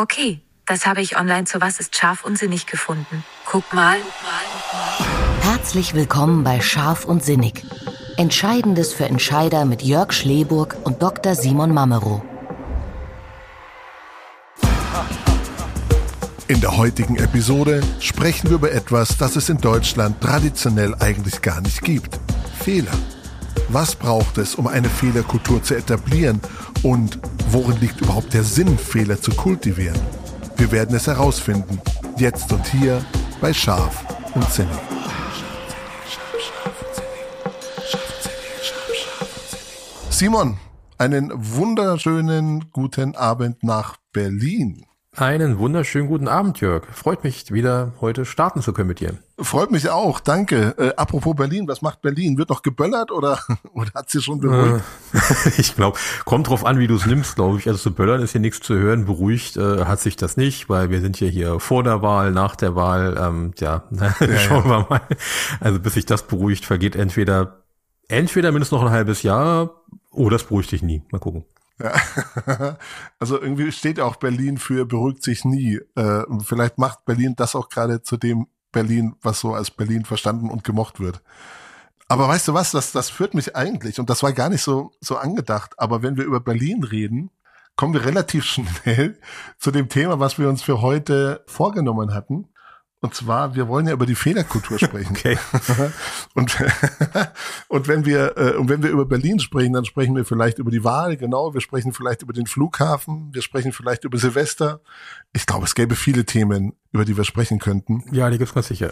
Okay, das habe ich online zu Was ist scharf und sinnig gefunden. Guck mal. Herzlich willkommen bei Scharf und Sinnig. Entscheidendes für Entscheider mit Jörg Schleburg und Dr. Simon Mamero. In der heutigen Episode sprechen wir über etwas, das es in Deutschland traditionell eigentlich gar nicht gibt. Fehler. Was braucht es, um eine Fehlerkultur zu etablieren? Und worin liegt überhaupt der Sinn, Fehler zu kultivieren? Wir werden es herausfinden. Jetzt und hier bei Scharf und Sinnig. Simon, einen wunderschönen guten Abend nach Berlin. Einen wunderschönen guten Abend, Jörg. Freut mich, wieder heute starten zu können mit dir. Freut mich auch, danke. Äh, apropos Berlin, was macht Berlin? Wird noch geböllert oder, oder hat sie schon beruhigt? Äh, ich glaube, kommt drauf an, wie du es nimmst, glaube ich. Also zu böllern ist hier nichts zu hören. Beruhigt äh, hat sich das nicht, weil wir sind ja hier vor der Wahl, nach der Wahl. Ähm, ja, ja schauen ja. wir mal. Also bis sich das beruhigt, vergeht entweder entweder mindestens noch ein halbes Jahr oder es beruhigt dich nie. Mal gucken. Ja. Also irgendwie steht auch Berlin für beruhigt sich nie. Äh, vielleicht macht Berlin das auch gerade zu dem Berlin, was so als Berlin verstanden und gemocht wird. Aber weißt du was, das, das führt mich eigentlich, und das war gar nicht so, so angedacht, aber wenn wir über Berlin reden, kommen wir relativ schnell zu dem Thema, was wir uns für heute vorgenommen hatten. Und zwar, wir wollen ja über die Fehlerkultur sprechen. Okay. und, und wenn wir, äh, und wenn wir über Berlin sprechen, dann sprechen wir vielleicht über die Wahl, genau. Wir sprechen vielleicht über den Flughafen. Wir sprechen vielleicht über Silvester. Ich glaube, es gäbe viele Themen, über die wir sprechen könnten. Ja, die gibt's ganz sicher.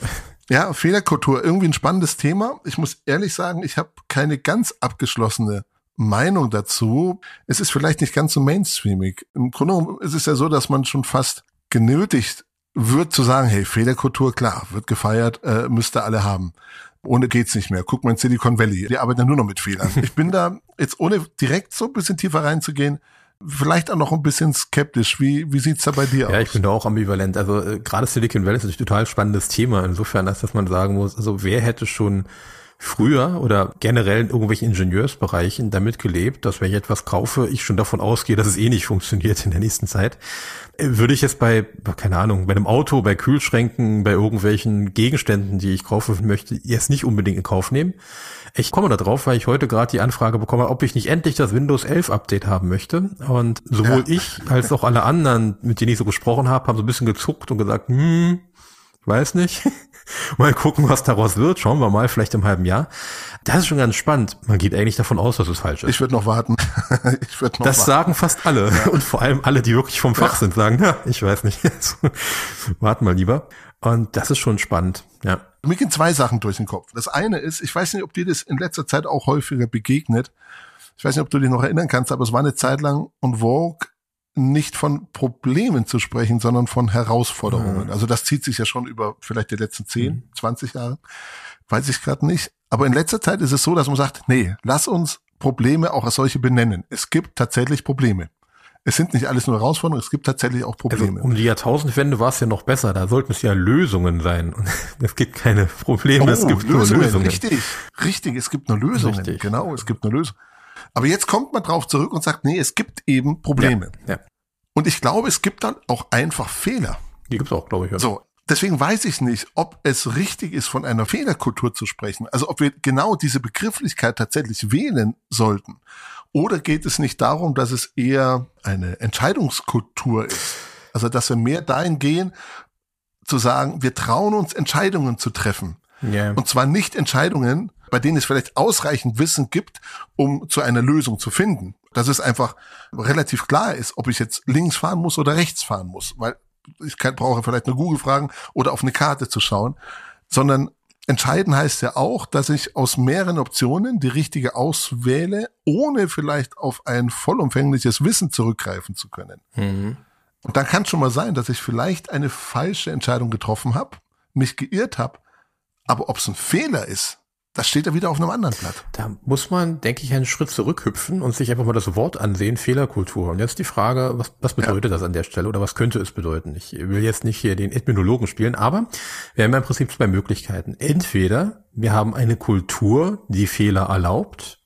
Ja, Fehlerkultur, irgendwie ein spannendes Thema. Ich muss ehrlich sagen, ich habe keine ganz abgeschlossene Meinung dazu. Es ist vielleicht nicht ganz so mainstreamig. Im Grunde genommen ist es ja so, dass man schon fast genötigt wird zu sagen, hey, Fehlerkultur, klar, wird gefeiert, äh, müsste alle haben. Ohne geht's nicht mehr. Guck mal in Silicon Valley, die arbeiten ja nur noch mit Fehlern. Ich bin da jetzt ohne direkt so ein bisschen tiefer reinzugehen, vielleicht auch noch ein bisschen skeptisch. Wie, wie sieht's da bei dir ja, aus? Ja, ich bin da auch ambivalent. Also äh, gerade Silicon Valley ist natürlich ein total spannendes Thema. Insofern, dass, dass man sagen muss, also wer hätte schon früher oder generell in irgendwelchen Ingenieursbereichen damit gelebt, dass wenn ich etwas kaufe, ich schon davon ausgehe, dass es eh nicht funktioniert in der nächsten Zeit. Äh, würde ich jetzt bei, keine Ahnung, bei einem Auto, bei Kühlschränken, bei irgendwelchen Gegenständen, die ich kaufen möchte, jetzt nicht unbedingt in Kauf nehmen. Ich komme da drauf, weil ich heute gerade die Anfrage bekomme, ob ich nicht endlich das Windows 11 Update haben möchte. Und sowohl ja. ich als auch alle anderen, mit denen ich so gesprochen habe, haben so ein bisschen gezuckt und gesagt, hm, weiß nicht. mal gucken, was daraus wird. Schauen wir mal, vielleicht im halben Jahr. Das ist schon ganz spannend. Man geht eigentlich davon aus, dass es falsch ist. Ich würde noch warten. ich würde noch Das warten. sagen fast alle. Ja. Und vor allem alle, die wirklich vom Fach ja. sind, sagen, ja, ich weiß nicht. warten mal lieber. Und das ist schon spannend, ja. Mir gehen zwei Sachen durch den Kopf. Das eine ist, ich weiß nicht, ob dir das in letzter Zeit auch häufiger begegnet. Ich weiß nicht, ob du dich noch erinnern kannst, aber es war eine Zeit lang und Vogue nicht von Problemen zu sprechen, sondern von Herausforderungen. Mhm. Also das zieht sich ja schon über vielleicht die letzten 10, mhm. 20 Jahre. Weiß ich gerade nicht. Aber in letzter Zeit ist es so, dass man sagt, nee, lass uns Probleme auch als solche benennen. Es gibt tatsächlich Probleme. Es sind nicht alles nur Herausforderungen, es gibt tatsächlich auch Probleme. Also um die Jahrtausendwende war es ja noch besser, da sollten es ja Lösungen sein. Und es gibt keine Probleme, oh, es gibt Lösungen, nur Lösungen. Richtig, richtig, es gibt nur Lösungen. Richtig. Genau, es gibt nur Lösungen. Aber jetzt kommt man drauf zurück und sagt, nee, es gibt eben Probleme. Ja, ja. Und ich glaube, es gibt dann auch einfach Fehler. Die gibt's auch, glaube ich. Ja. So, deswegen weiß ich nicht, ob es richtig ist, von einer Fehlerkultur zu sprechen. Also ob wir genau diese Begrifflichkeit tatsächlich wählen sollten. Oder geht es nicht darum, dass es eher eine Entscheidungskultur ist? Also dass wir mehr dahin gehen, zu sagen, wir trauen uns Entscheidungen zu treffen. Yeah. Und zwar nicht Entscheidungen, bei denen es vielleicht ausreichend Wissen gibt, um zu einer Lösung zu finden. Dass es einfach relativ klar ist, ob ich jetzt links fahren muss oder rechts fahren muss, weil ich kann, brauche vielleicht eine Google fragen oder auf eine Karte zu schauen, sondern entscheiden heißt ja auch, dass ich aus mehreren Optionen die richtige auswähle, ohne vielleicht auf ein vollumfängliches Wissen zurückgreifen zu können. Mhm. Und dann kann schon mal sein, dass ich vielleicht eine falsche Entscheidung getroffen habe, mich geirrt habe, aber ob es ein Fehler ist, das steht ja wieder auf einem anderen Blatt. Da muss man, denke ich, einen Schritt zurückhüpfen und sich einfach mal das Wort ansehen, Fehlerkultur. Und jetzt die Frage, was, was bedeutet ja. das an der Stelle oder was könnte es bedeuten? Ich will jetzt nicht hier den Ethnologen spielen, aber wir haben im Prinzip zwei Möglichkeiten. Entweder wir haben eine Kultur, die Fehler erlaubt.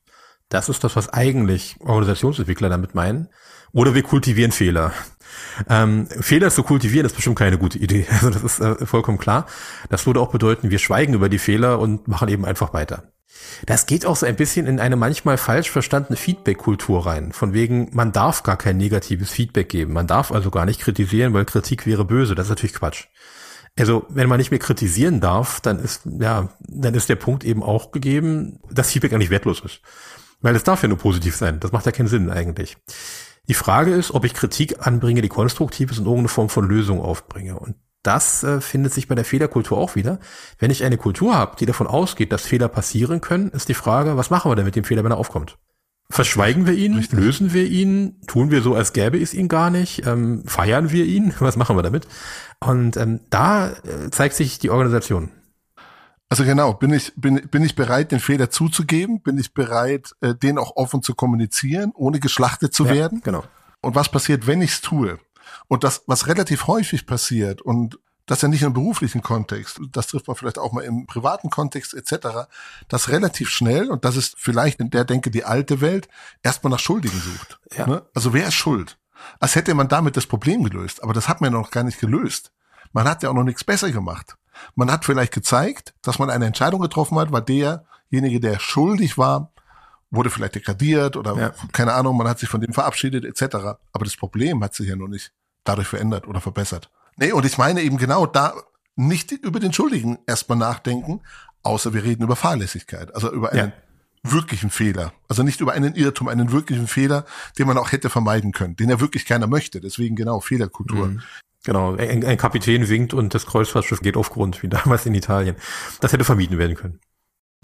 Das ist das, was eigentlich Organisationsentwickler damit meinen. Oder wir kultivieren Fehler. Ähm, Fehler zu kultivieren ist bestimmt keine gute Idee. Also das ist äh, vollkommen klar. Das würde auch bedeuten, wir schweigen über die Fehler und machen eben einfach weiter. Das geht auch so ein bisschen in eine manchmal falsch verstandene Feedback-Kultur rein. Von wegen, man darf gar kein negatives Feedback geben. Man darf also gar nicht kritisieren, weil Kritik wäre böse. Das ist natürlich Quatsch. Also, wenn man nicht mehr kritisieren darf, dann ist, ja, dann ist der Punkt eben auch gegeben, dass Feedback eigentlich wertlos ist. Weil es darf ja nur positiv sein. Das macht ja keinen Sinn eigentlich. Die Frage ist, ob ich Kritik anbringe, die konstruktiv ist und irgendeine Form von Lösung aufbringe. Und das äh, findet sich bei der Fehlerkultur auch wieder. Wenn ich eine Kultur habe, die davon ausgeht, dass Fehler passieren können, ist die Frage, was machen wir denn mit dem Fehler, wenn er aufkommt? Verschweigen wir ihn? Richtig. Lösen wir ihn? Tun wir so, als gäbe es ihn gar nicht? Ähm, feiern wir ihn? Was machen wir damit? Und ähm, da äh, zeigt sich die Organisation. Also genau, bin ich, bin, bin ich bereit, den Fehler zuzugeben? Bin ich bereit, äh, den auch offen zu kommunizieren, ohne geschlachtet zu ja, werden? Genau. Und was passiert, wenn ich es tue? Und das, was relativ häufig passiert und das ja nicht im beruflichen Kontext, das trifft man vielleicht auch mal im privaten Kontext etc., dass relativ schnell, und das ist vielleicht in der Denke die alte Welt, erstmal nach Schuldigen sucht. Ja. Ne? Also wer ist schuld? Als hätte man damit das Problem gelöst, aber das hat man ja noch gar nicht gelöst. Man hat ja auch noch nichts besser gemacht. Man hat vielleicht gezeigt, dass man eine Entscheidung getroffen hat, weil derjenige, der schuldig war, wurde vielleicht degradiert oder ja. keine Ahnung, man hat sich von dem verabschiedet etc. Aber das Problem hat sich ja noch nicht dadurch verändert oder verbessert. Nee, und ich meine eben genau da nicht über den Schuldigen erstmal nachdenken, außer wir reden über Fahrlässigkeit, also über einen ja. wirklichen Fehler. Also nicht über einen Irrtum, einen wirklichen Fehler, den man auch hätte vermeiden können, den ja wirklich keiner möchte. Deswegen genau Fehlerkultur. Mhm. Genau, ein, ein Kapitän winkt und das Kreuzfahrtschiff geht auf Grund, wie damals in Italien. Das hätte vermieden werden können.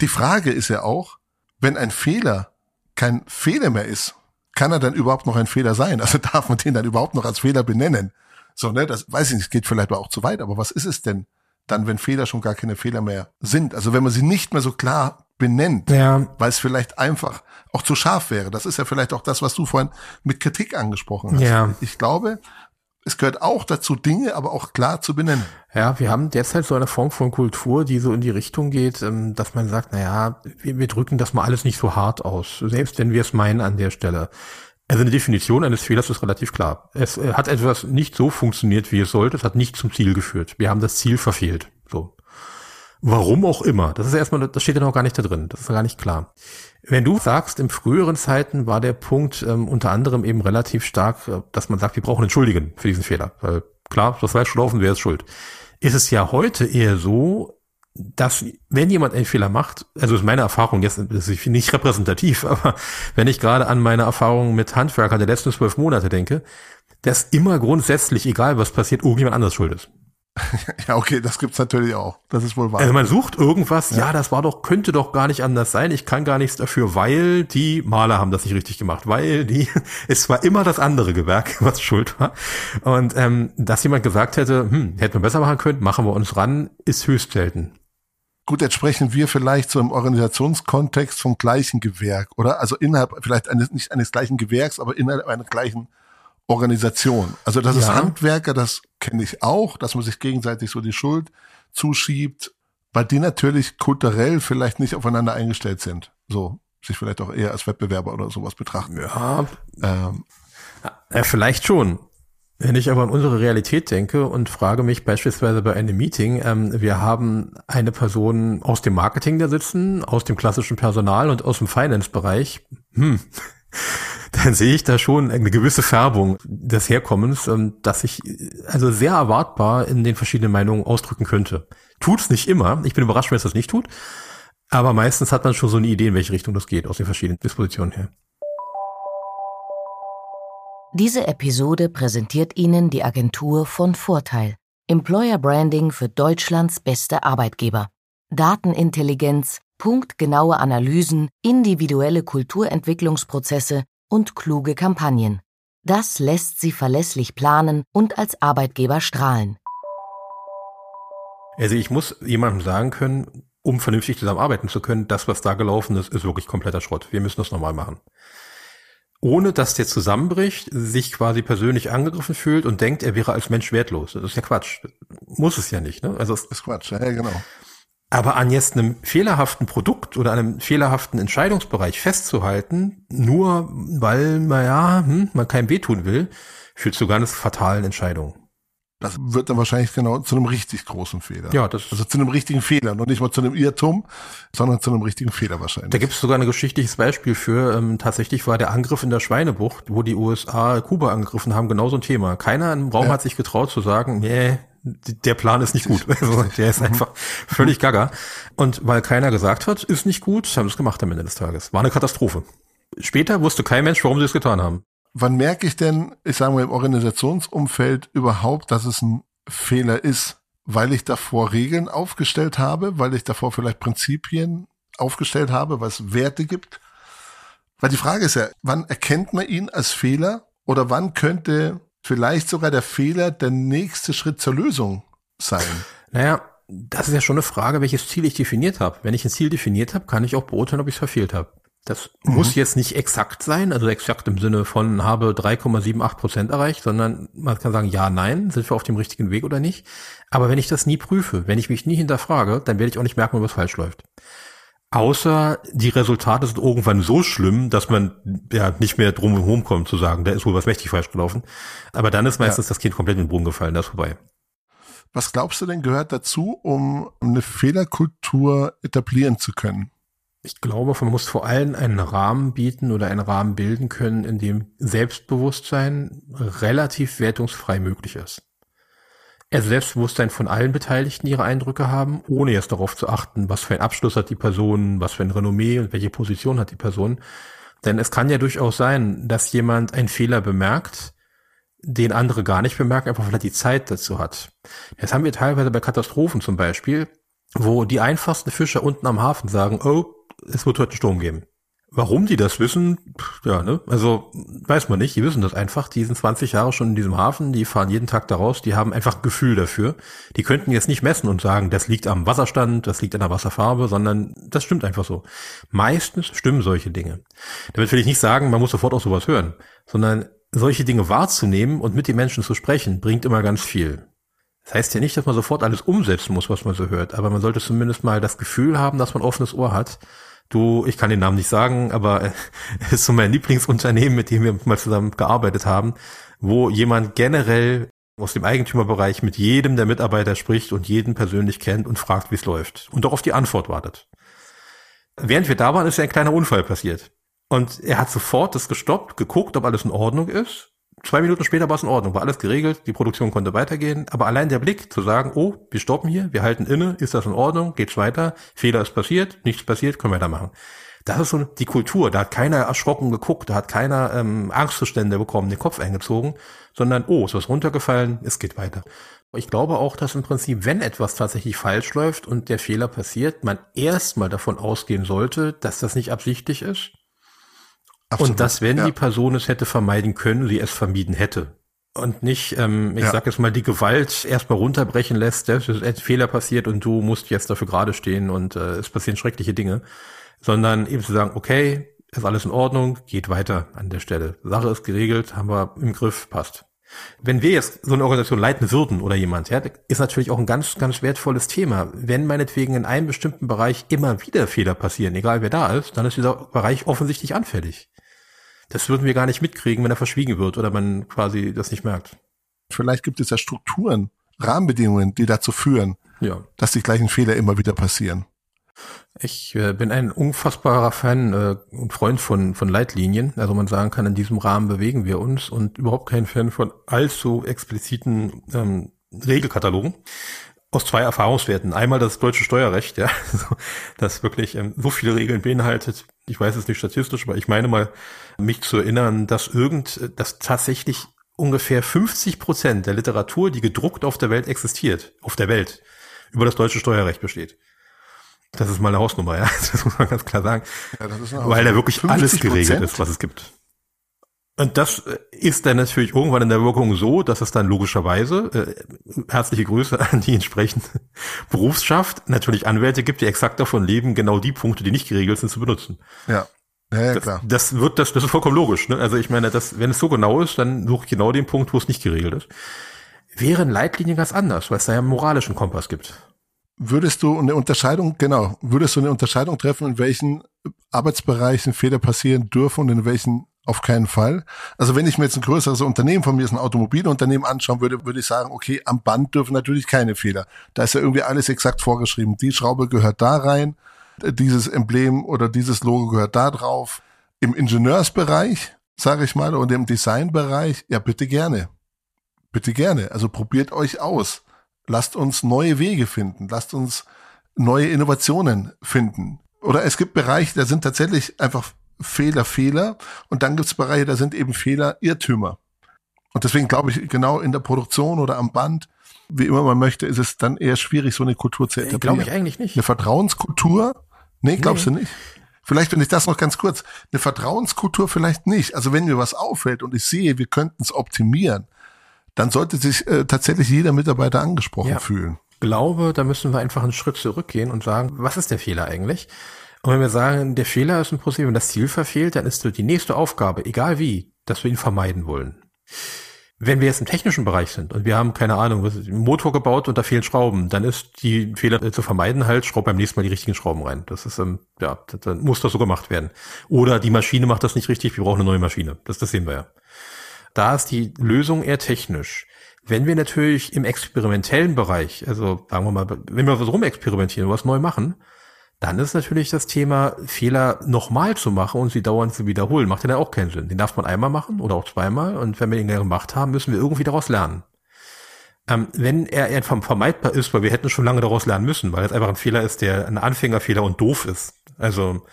Die Frage ist ja auch, wenn ein Fehler kein Fehler mehr ist, kann er dann überhaupt noch ein Fehler sein? Also darf man den dann überhaupt noch als Fehler benennen? So, ne, das weiß ich nicht, geht vielleicht auch zu weit, aber was ist es denn dann, wenn Fehler schon gar keine Fehler mehr sind? Also wenn man sie nicht mehr so klar benennt, ja. weil es vielleicht einfach auch zu scharf wäre. Das ist ja vielleicht auch das, was du vorhin mit Kritik angesprochen hast. Ja. Ich glaube, es gehört auch dazu, Dinge aber auch klar zu benennen. Ja, wir haben derzeit so eine Form von Kultur, die so in die Richtung geht, ähm, dass man sagt, na ja, wir, wir drücken das mal alles nicht so hart aus, selbst wenn wir es meinen an der Stelle. Also eine Definition eines Fehlers ist relativ klar. Es äh, hat etwas nicht so funktioniert, wie es sollte. Es hat nicht zum Ziel geführt. Wir haben das Ziel verfehlt. So. Warum auch immer. Das ist erstmal, das steht ja noch gar nicht da drin. Das ist gar nicht klar. Wenn du sagst, in früheren Zeiten war der Punkt ähm, unter anderem eben relativ stark, äh, dass man sagt, wir brauchen einen Schuldigen für diesen Fehler. Weil klar, das falsch gelaufen, wer ist schuld? Ist es ja heute eher so, dass wenn jemand einen Fehler macht, also ist meine Erfahrung jetzt, ist nicht repräsentativ, aber wenn ich gerade an meine Erfahrungen mit Handwerkern der letzten zwölf Monate denke, dass immer grundsätzlich, egal was passiert, irgendjemand anders schuld ist. Ja, okay, das gibt's natürlich auch. Das ist wohl wahr. Also man sucht irgendwas, ja. ja. das war doch, könnte doch gar nicht anders sein. Ich kann gar nichts dafür, weil die Maler haben das nicht richtig gemacht, weil die, es war immer das andere Gewerk, was schuld war. Und ähm, dass jemand gesagt hätte, hm, hätten wir besser machen können, machen wir uns ran, ist höchst selten. Gut, jetzt sprechen wir vielleicht so im Organisationskontext vom gleichen Gewerk, oder? Also innerhalb vielleicht eines, nicht eines gleichen Gewerks, aber innerhalb einer gleichen Organisation. Also das ja. ist Handwerker, das kenne ich auch, dass man sich gegenseitig so die Schuld zuschiebt, weil die natürlich kulturell vielleicht nicht aufeinander eingestellt sind. So, sich vielleicht auch eher als Wettbewerber oder sowas betrachten. Ja. Ähm, ja, vielleicht schon. Wenn ich aber an unsere Realität denke und frage mich beispielsweise bei einem Meeting, ähm, wir haben eine Person aus dem Marketing da sitzen, aus dem klassischen Personal und aus dem Finance-Bereich. Hm sehe ich da schon eine gewisse Färbung des Herkommens, ähm, dass ich also sehr erwartbar in den verschiedenen Meinungen ausdrücken könnte. Tut's nicht immer. Ich bin überrascht, wenn es das nicht tut. Aber meistens hat man schon so eine Idee, in welche Richtung das geht, aus den verschiedenen Dispositionen her. Diese Episode präsentiert Ihnen die Agentur von Vorteil. Employer Branding für Deutschlands beste Arbeitgeber. Datenintelligenz, punktgenaue Analysen, individuelle Kulturentwicklungsprozesse und kluge Kampagnen. Das lässt sie verlässlich planen und als Arbeitgeber strahlen. Also ich muss jemandem sagen können, um vernünftig zusammenarbeiten zu können, das, was da gelaufen ist, ist wirklich kompletter Schrott. Wir müssen das nochmal machen. Ohne dass der zusammenbricht, sich quasi persönlich angegriffen fühlt und denkt, er wäre als Mensch wertlos. Das ist ja Quatsch. Muss es ja nicht, ne? Also das ist Quatsch, ja, genau. Aber an jetzt einem fehlerhaften Produkt oder einem fehlerhaften Entscheidungsbereich festzuhalten, nur weil, naja, hm, man keinem wehtun will, führt zu ganz fatalen Entscheidungen. Das wird dann wahrscheinlich genau zu einem richtig großen Fehler. Ja, das also zu einem richtigen Fehler, noch nicht mal zu einem Irrtum, sondern zu einem richtigen Fehler wahrscheinlich. Da gibt es sogar ein geschichtliches Beispiel für. Ähm, tatsächlich war der Angriff in der Schweinebucht, wo die USA Kuba angegriffen haben, genau so ein Thema. Keiner im Raum ja. hat sich getraut zu sagen, nee, der Plan ist nicht gut. Also, der ist einfach völlig gaga. Und weil keiner gesagt hat, ist nicht gut, haben sie es gemacht am Ende des Tages. War eine Katastrophe. Später wusste kein Mensch, warum sie es getan haben wann merke ich denn, ich sage mal im Organisationsumfeld überhaupt, dass es ein Fehler ist? Weil ich davor Regeln aufgestellt habe, weil ich davor vielleicht Prinzipien aufgestellt habe, was Werte gibt? Weil die Frage ist ja, wann erkennt man ihn als Fehler oder wann könnte vielleicht sogar der Fehler der nächste Schritt zur Lösung sein? Naja, das ist ja schon eine Frage, welches Ziel ich definiert habe. Wenn ich ein Ziel definiert habe, kann ich auch beurteilen, ob ich es verfehlt habe. Das mhm. muss jetzt nicht exakt sein, also exakt im Sinne von habe 3,78 Prozent erreicht, sondern man kann sagen, ja, nein, sind wir auf dem richtigen Weg oder nicht. Aber wenn ich das nie prüfe, wenn ich mich nie hinterfrage, dann werde ich auch nicht merken, was falsch läuft. Außer die Resultate sind irgendwann so schlimm, dass man ja nicht mehr drum herum kommt zu sagen, da ist wohl was mächtig falsch gelaufen. Aber dann ist meistens ja. das Kind komplett in den Boden gefallen, das ist vorbei. Was glaubst du denn gehört dazu, um eine Fehlerkultur etablieren zu können? Ich glaube, man muss vor allem einen Rahmen bieten oder einen Rahmen bilden können, in dem Selbstbewusstsein relativ wertungsfrei möglich ist. Also Selbstbewusstsein von allen Beteiligten ihre Eindrücke haben, ohne jetzt darauf zu achten, was für ein Abschluss hat die Person, was für ein Renommee und welche Position hat die Person. Denn es kann ja durchaus sein, dass jemand einen Fehler bemerkt, den andere gar nicht bemerken, einfach weil er die Zeit dazu hat. Das haben wir teilweise bei Katastrophen zum Beispiel, wo die einfachsten Fischer unten am Hafen sagen, oh, es wird heute Sturm geben. Warum die das wissen, ja, ne? Also weiß man nicht, die wissen das einfach. Die sind 20 Jahre schon in diesem Hafen, die fahren jeden Tag da raus, die haben einfach ein Gefühl dafür. Die könnten jetzt nicht messen und sagen, das liegt am Wasserstand, das liegt an der Wasserfarbe, sondern das stimmt einfach so. Meistens stimmen solche Dinge. Damit will ich nicht sagen, man muss sofort auch sowas hören, sondern solche Dinge wahrzunehmen und mit den Menschen zu sprechen, bringt immer ganz viel. Das heißt ja nicht, dass man sofort alles umsetzen muss, was man so hört, aber man sollte zumindest mal das Gefühl haben, dass man offenes Ohr hat Du, ich kann den Namen nicht sagen, aber es ist so mein Lieblingsunternehmen, mit dem wir mal zusammen gearbeitet haben, wo jemand generell aus dem Eigentümerbereich mit jedem der Mitarbeiter spricht und jeden persönlich kennt und fragt, wie es läuft und doch auf die Antwort wartet. Während wir da waren, ist ja ein kleiner Unfall passiert. Und er hat sofort das gestoppt, geguckt, ob alles in Ordnung ist Zwei Minuten später war es in Ordnung, war alles geregelt, die Produktion konnte weitergehen, aber allein der Blick zu sagen, oh, wir stoppen hier, wir halten inne, ist das in Ordnung, geht's weiter, Fehler ist passiert, nichts passiert, können wir weitermachen. Das ist so die Kultur, da hat keiner erschrocken geguckt, da hat keiner ähm, Angstzustände bekommen, den Kopf eingezogen, sondern, oh, ist was runtergefallen, es geht weiter. Ich glaube auch, dass im Prinzip, wenn etwas tatsächlich falsch läuft und der Fehler passiert, man erstmal davon ausgehen sollte, dass das nicht absichtlich ist, Absolut. Und dass, wenn ja. die Person es hätte vermeiden können, sie es vermieden hätte. Und nicht, ähm, ich ja. sag jetzt mal, die Gewalt erstmal runterbrechen lässt, es ist ein Fehler passiert und du musst jetzt dafür gerade stehen und äh, es passieren schreckliche Dinge. Sondern eben zu sagen, okay, ist alles in Ordnung, geht weiter an der Stelle. Sache ist geregelt, haben wir im Griff, passt. Wenn wir jetzt so eine Organisation leiten würden oder jemand, ja, ist natürlich auch ein ganz, ganz wertvolles Thema. Wenn meinetwegen in einem bestimmten Bereich immer wieder Fehler passieren, egal wer da ist, dann ist dieser Bereich offensichtlich anfällig. Das würden wir gar nicht mitkriegen, wenn er verschwiegen wird oder man quasi das nicht merkt. Vielleicht gibt es ja Strukturen, Rahmenbedingungen, die dazu führen, ja. dass die gleichen Fehler immer wieder passieren. Ich äh, bin ein unfassbarer Fan äh, und Freund von, von Leitlinien. Also man sagen kann, in diesem Rahmen bewegen wir uns und überhaupt kein Fan von allzu expliziten ähm, Regelkatalogen. Aus zwei Erfahrungswerten. Einmal das deutsche Steuerrecht, ja, das wirklich ähm, so viele Regeln beinhaltet. Ich weiß es nicht statistisch, aber ich meine mal, mich zu erinnern, dass irgend, dass tatsächlich ungefähr 50 Prozent der Literatur, die gedruckt auf der Welt existiert, auf der Welt, über das deutsche Steuerrecht besteht. Das ist mal eine Hausnummer, ja. Das muss man ganz klar sagen. Ja, Weil da wirklich alles geregelt ist, was es gibt. Und das äh, ist dann natürlich irgendwann in der Wirkung so, dass es dann logischerweise, äh, herzliche Grüße an die entsprechende Berufsschaft, natürlich Anwälte gibt, die exakt davon leben, genau die Punkte, die nicht geregelt sind, zu benutzen. Ja. Ja, ja, das, klar. Das wird, das, das ist vollkommen logisch. Ne? Also ich meine, das, wenn es so genau ist, dann suche ich genau den Punkt, wo es nicht geregelt ist. Wären Leitlinien ganz anders, weil es da ja einen moralischen Kompass gibt. Würdest du eine Unterscheidung, genau, würdest du eine Unterscheidung treffen, in welchen Arbeitsbereichen Fehler passieren dürfen und in welchen auf keinen Fall. Also wenn ich mir jetzt ein größeres Unternehmen von mir, ist ein Automobilunternehmen anschauen würde, würde ich sagen, okay, am Band dürfen natürlich keine Fehler. Da ist ja irgendwie alles exakt vorgeschrieben. Die Schraube gehört da rein, dieses Emblem oder dieses Logo gehört da drauf. Im Ingenieursbereich, sage ich mal, und im Designbereich, ja bitte gerne. Bitte gerne. Also probiert euch aus. Lasst uns neue Wege finden. Lasst uns neue Innovationen finden. Oder es gibt Bereiche, da sind tatsächlich einfach Fehler, Fehler. Und dann gibt es Bereiche, da sind eben Fehler, Irrtümer. Und deswegen glaube ich, genau in der Produktion oder am Band, wie immer man möchte, ist es dann eher schwierig, so eine Kultur zu etablieren. Glaube ich eigentlich nicht. Eine Vertrauenskultur? Nee, glaubst nee. du nicht? Vielleicht, wenn ich das noch ganz kurz, eine Vertrauenskultur vielleicht nicht. Also wenn mir was auffällt und ich sehe, wir könnten es optimieren, dann sollte sich äh, tatsächlich jeder Mitarbeiter angesprochen ja. fühlen. Glaube, da müssen wir einfach einen Schritt zurückgehen und sagen, was ist der Fehler eigentlich? Und wenn wir sagen, der Fehler ist ein Prinzip, wenn das Ziel verfehlt, dann ist die nächste Aufgabe, egal wie, dass wir ihn vermeiden wollen. Wenn wir jetzt im technischen Bereich sind und wir haben, keine Ahnung, einen Motor gebaut und da fehlen Schrauben, dann ist die Fehler zu vermeiden halt, schraub beim nächsten Mal die richtigen Schrauben rein. Das ist, ähm, ja, dann muss das so gemacht werden. Oder die Maschine macht das nicht richtig, wir brauchen eine neue Maschine. Das, das sehen wir ja. Da ist die Lösung eher technisch. Wenn wir natürlich im experimentellen Bereich, also sagen wir mal, wenn wir was rumexperimentieren, was neu machen, dann ist natürlich das Thema, Fehler nochmal zu machen und sie dauernd zu wiederholen, macht ja dann auch keinen Sinn. Den darf man einmal machen oder auch zweimal und wenn wir ihn gemacht haben, müssen wir irgendwie daraus lernen. Ähm, wenn er einfach vermeidbar ist, weil wir hätten schon lange daraus lernen müssen, weil es einfach ein Fehler ist, der ein Anfängerfehler und doof ist. Also,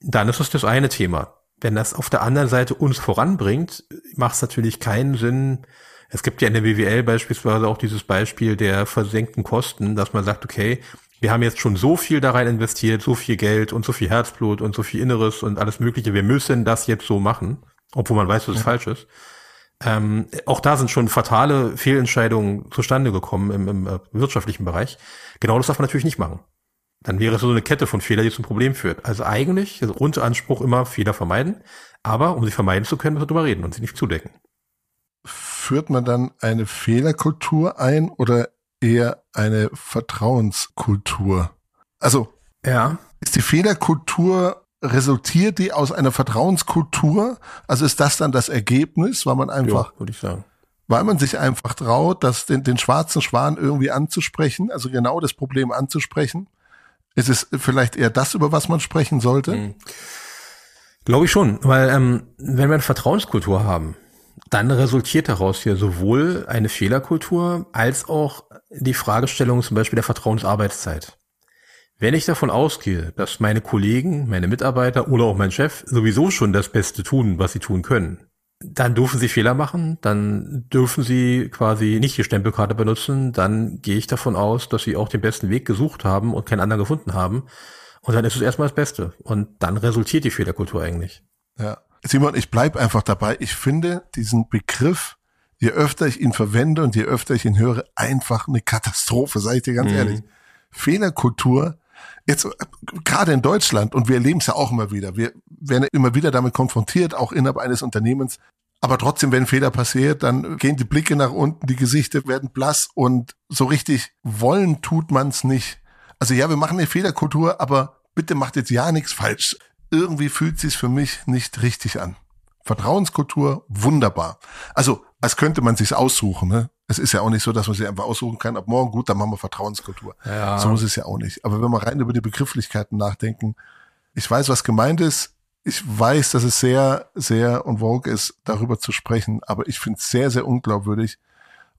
dann ist es das eine Thema. Wenn das auf der anderen Seite uns voranbringt, macht es natürlich keinen Sinn. Es gibt ja in der BWL beispielsweise auch dieses Beispiel der versenkten Kosten, dass man sagt, okay, wir haben jetzt schon so viel da rein investiert, so viel Geld und so viel Herzblut und so viel Inneres und alles Mögliche. Wir müssen das jetzt so machen, obwohl man weiß, dass es ja. falsch ist. Ähm, auch da sind schon fatale Fehlentscheidungen zustande gekommen im, im äh, wirtschaftlichen Bereich. Genau das darf man natürlich nicht machen. Dann wäre es so eine Kette von Fehlern, die zum Problem führt. Also eigentlich ist unser Anspruch immer Fehler vermeiden, aber um sie vermeiden zu können, müssen wir darüber reden und sie nicht zudecken. Führt man dann eine Fehlerkultur ein oder eher eine Vertrauenskultur. Also ja. ist die Fehlerkultur, resultiert die aus einer Vertrauenskultur? Also ist das dann das Ergebnis, weil man einfach, ja, würde ich sagen. Weil man sich einfach traut, das, den, den schwarzen Schwan irgendwie anzusprechen, also genau das Problem anzusprechen. Ist es vielleicht eher das, über was man sprechen sollte? Mhm. Glaube ich schon, weil ähm, wenn wir eine Vertrauenskultur haben, dann resultiert daraus hier sowohl eine Fehlerkultur als auch die Fragestellung zum Beispiel der Vertrauensarbeitszeit. Wenn ich davon ausgehe, dass meine Kollegen, meine Mitarbeiter oder auch mein Chef sowieso schon das Beste tun, was sie tun können, dann dürfen sie Fehler machen, dann dürfen sie quasi nicht die Stempelkarte benutzen, dann gehe ich davon aus, dass sie auch den besten Weg gesucht haben und keinen anderen gefunden haben. Und dann ist es erstmal das Beste. Und dann resultiert die Fehlerkultur eigentlich. Ja. Simon, ich bleib einfach dabei. Ich finde diesen Begriff, je öfter ich ihn verwende und je öfter ich ihn höre, einfach eine Katastrophe, sage ich dir ganz mhm. ehrlich. Fehlerkultur, jetzt gerade in Deutschland, und wir erleben es ja auch immer wieder, wir werden immer wieder damit konfrontiert, auch innerhalb eines Unternehmens, aber trotzdem, wenn Fehler passiert, dann gehen die Blicke nach unten, die Gesichter werden blass und so richtig wollen tut man's nicht. Also ja, wir machen eine Fehlerkultur, aber bitte macht jetzt ja nichts falsch irgendwie fühlt sich's für mich nicht richtig an. Vertrauenskultur, wunderbar. Also, als könnte man sich's aussuchen. Ne? Es ist ja auch nicht so, dass man sich einfach aussuchen kann, ab morgen gut, dann machen wir Vertrauenskultur. Ja. So muss es ja auch nicht. Aber wenn wir rein über die Begrifflichkeiten nachdenken, ich weiß, was gemeint ist. Ich weiß, dass es sehr, sehr und vogue ist, darüber zu sprechen, aber ich finde es sehr, sehr unglaubwürdig,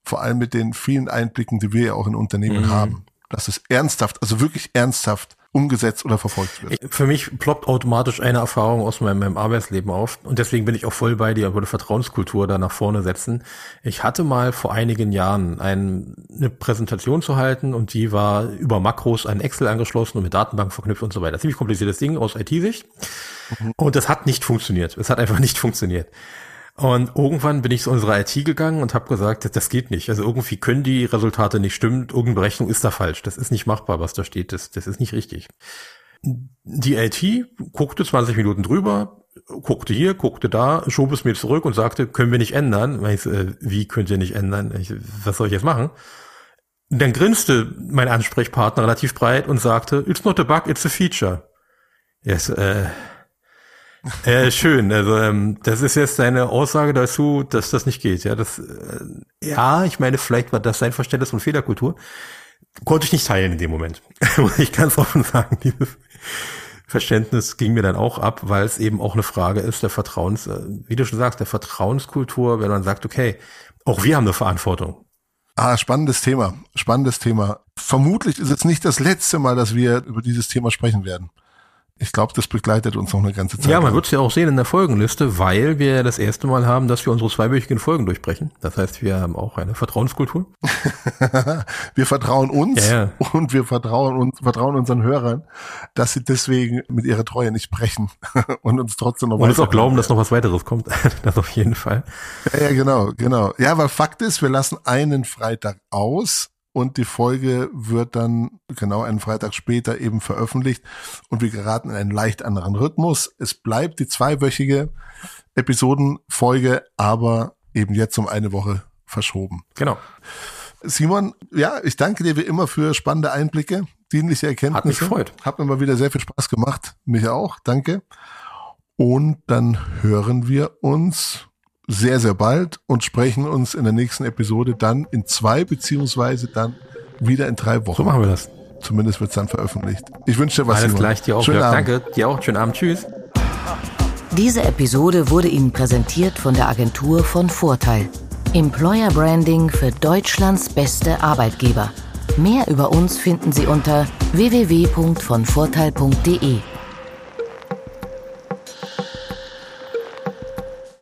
vor allem mit den vielen Einblicken, die wir ja auch in Unternehmen mhm. haben, dass es ernsthaft, also wirklich ernsthaft umgesetzt oder verfolgt wird. Für mich ploppt automatisch eine Erfahrung aus meinem, meinem Arbeitsleben auf und deswegen bin ich auch voll bei dir, würde Vertrauenskultur da nach vorne setzen. Ich hatte mal vor einigen Jahren ein, eine Präsentation zu halten und die war über Makros an Excel angeschlossen und mit Datenbank verknüpft und so weiter. Ziemlich kompliziertes Ding aus IT-Sicht. Mhm. Und das hat nicht funktioniert. Es hat einfach nicht funktioniert. Und irgendwann bin ich zu unserer IT gegangen und habe gesagt, das geht nicht. Also irgendwie können die Resultate nicht stimmen. Irgendeine Berechnung ist da falsch. Das ist nicht machbar, was da steht. Das, das ist nicht richtig. Die IT guckte 20 Minuten drüber, guckte hier, guckte da, schob es mir zurück und sagte, können wir nicht ändern. Ich, äh, wie könnt ihr nicht ändern? Was soll ich jetzt machen? dann grinste mein Ansprechpartner relativ breit und sagte, it's not a bug, it's a feature. Yes, äh, äh, schön. Also ähm, das ist jetzt deine Aussage dazu, dass das nicht geht. Ja, das, äh, ja, ich meine, vielleicht war das sein Verständnis von Fehlerkultur. Konnte ich nicht teilen in dem Moment. ich kann es offen sagen. Dieses Verständnis ging mir dann auch ab, weil es eben auch eine Frage ist der Vertrauens, äh, wie du schon sagst, der Vertrauenskultur, wenn man sagt, okay, auch wir haben eine Verantwortung. Ah, spannendes Thema. Spannendes Thema. Vermutlich ist es nicht das letzte Mal, dass wir über dieses Thema sprechen werden. Ich glaube, das begleitet uns noch eine ganze Zeit. Ja, man wird es ja auch sehen in der Folgenliste, weil wir das erste Mal haben, dass wir unsere zweiwöchigen Folgen durchbrechen. Das heißt, wir haben auch eine Vertrauenskultur. wir vertrauen uns ja, ja. und wir vertrauen uns, vertrauen unseren Hörern, dass sie deswegen mit ihrer Treue nicht brechen und uns trotzdem noch Und uns auch glauben, dass noch was weiteres kommt. das auf jeden Fall. Ja, ja, genau, genau. Ja, weil Fakt ist, wir lassen einen Freitag aus und die Folge wird dann genau einen Freitag später eben veröffentlicht und wir geraten in einen leicht anderen Rhythmus. Es bleibt die zweiwöchige Episodenfolge, aber eben jetzt um eine Woche verschoben. Genau. Simon, ja, ich danke dir wie immer für spannende Einblicke, dienliche Erkenntnisse. Hat mich gefreut. Hat mir mal wieder sehr viel Spaß gemacht. Mich auch. Danke. Und dann hören wir uns sehr, sehr bald und sprechen uns in der nächsten Episode dann in zwei beziehungsweise dann wieder in drei Wochen. So machen wir das. Zumindest wird es dann veröffentlicht. Ich wünsche dir was. Alles gleich, dir auch. Schönen ja, Abend. Danke, dir auch. Schönen Abend. Tschüss. Diese Episode wurde Ihnen präsentiert von der Agentur von Vorteil. Employer Branding für Deutschlands beste Arbeitgeber. Mehr über uns finden Sie unter www.vonvorteil.de.